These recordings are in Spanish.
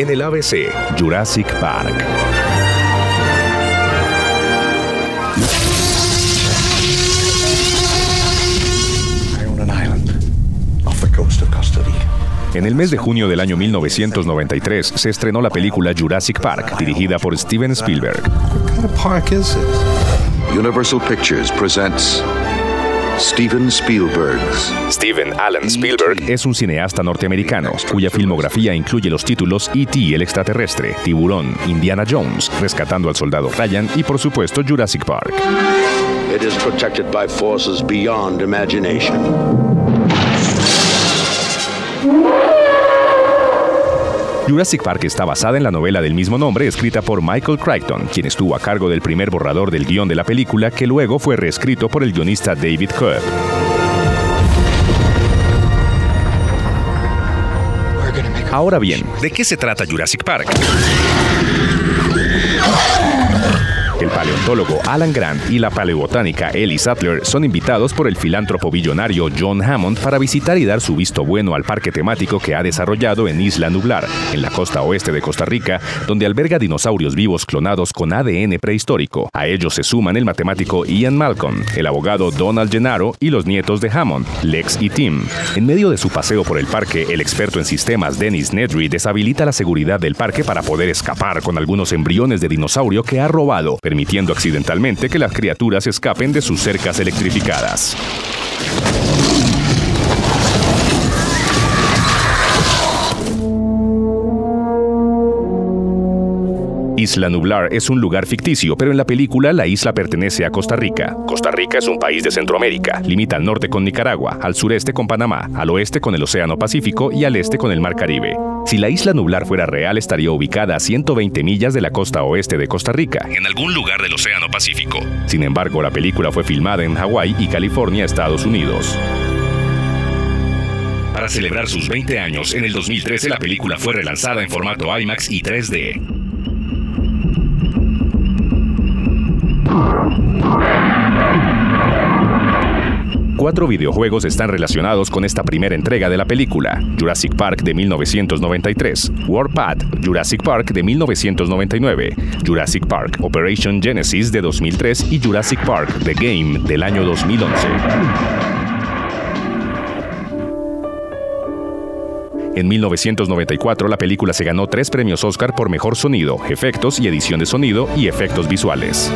En el ABC, Jurassic Park. En el mes de junio del año 1993 se estrenó la película Jurassic Park, dirigida por Steven Spielberg. Universal Pictures presents Steven Spielberg. Steven Allen Spielberg es un cineasta norteamericano cuya filmografía incluye los títulos E.T. el extraterrestre, Tiburón, Indiana Jones, Rescatando al soldado Ryan y por supuesto Jurassic Park. It is protected by forces beyond imagination. Jurassic Park está basada en la novela del mismo nombre escrita por Michael Crichton, quien estuvo a cargo del primer borrador del guion de la película que luego fue reescrito por el guionista David Cobb. Ahora bien, ¿de qué se trata Jurassic Park? El paleontólogo Alan Grant y la paleobotánica Ellie Sattler son invitados por el filántropo billonario John Hammond para visitar y dar su visto bueno al parque temático que ha desarrollado en Isla Nublar, en la costa oeste de Costa Rica, donde alberga dinosaurios vivos clonados con ADN prehistórico. A ellos se suman el matemático Ian Malcolm, el abogado Donald Gennaro y los nietos de Hammond, Lex y Tim. En medio de su paseo por el parque, el experto en sistemas Dennis Nedry deshabilita la seguridad del parque para poder escapar con algunos embriones de dinosaurio que ha robado, permitiendo accidentalmente que las criaturas escapen de sus cercas electrificadas. Isla Nublar es un lugar ficticio, pero en la película la isla pertenece a Costa Rica. Costa Rica es un país de Centroamérica. Limita al norte con Nicaragua, al sureste con Panamá, al oeste con el Océano Pacífico y al este con el Mar Caribe. Si la isla Nublar fuera real, estaría ubicada a 120 millas de la costa oeste de Costa Rica, en algún lugar del Océano Pacífico. Sin embargo, la película fue filmada en Hawái y California, Estados Unidos. Para celebrar sus 20 años, en el 2013 la película fue relanzada en formato IMAX y 3D. Cuatro videojuegos están relacionados con esta primera entrega de la película: Jurassic Park de 1993, Warpath, Jurassic Park de 1999, Jurassic Park Operation Genesis de 2003 y Jurassic Park The Game del año 2011. En 1994 la película se ganó tres premios Oscar por mejor sonido, efectos y edición de sonido y efectos visuales.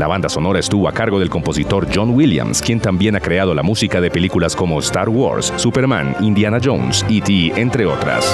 La banda sonora estuvo a cargo del compositor John Williams, quien también ha creado la música de películas como Star Wars, Superman, Indiana Jones, E.T., entre otras.